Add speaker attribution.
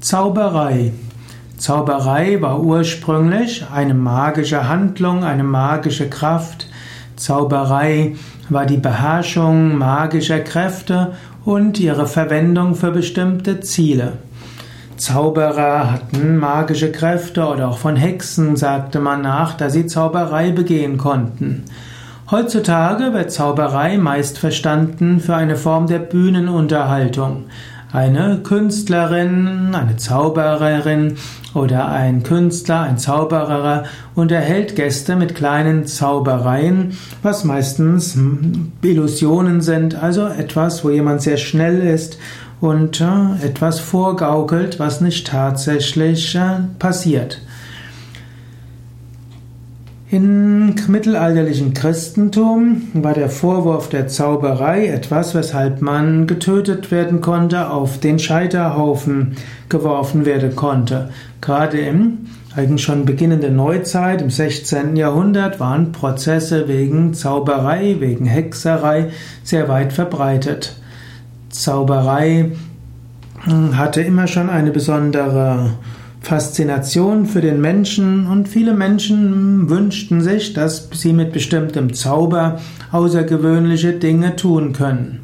Speaker 1: Zauberei. Zauberei war ursprünglich eine magische Handlung, eine magische Kraft. Zauberei war die Beherrschung magischer Kräfte und ihre Verwendung für bestimmte Ziele. Zauberer hatten magische Kräfte oder auch von Hexen sagte man nach, dass sie Zauberei begehen konnten. Heutzutage wird Zauberei meist verstanden für eine Form der Bühnenunterhaltung. Eine Künstlerin, eine Zaubererin oder ein Künstler, ein Zauberer unterhält Gäste mit kleinen Zaubereien, was meistens Illusionen sind, also etwas, wo jemand sehr schnell ist und äh, etwas vorgaukelt, was nicht tatsächlich äh, passiert. Im mittelalterlichen Christentum war der Vorwurf der Zauberei etwas, weshalb man getötet werden konnte, auf den Scheiterhaufen geworfen werden konnte. Gerade im eigentlich schon beginnenden Neuzeit, im 16. Jahrhundert, waren Prozesse wegen Zauberei, wegen Hexerei sehr weit verbreitet. Zauberei hatte immer schon eine besondere Faszination für den Menschen und viele Menschen wünschten sich, dass sie mit bestimmtem Zauber außergewöhnliche Dinge tun können.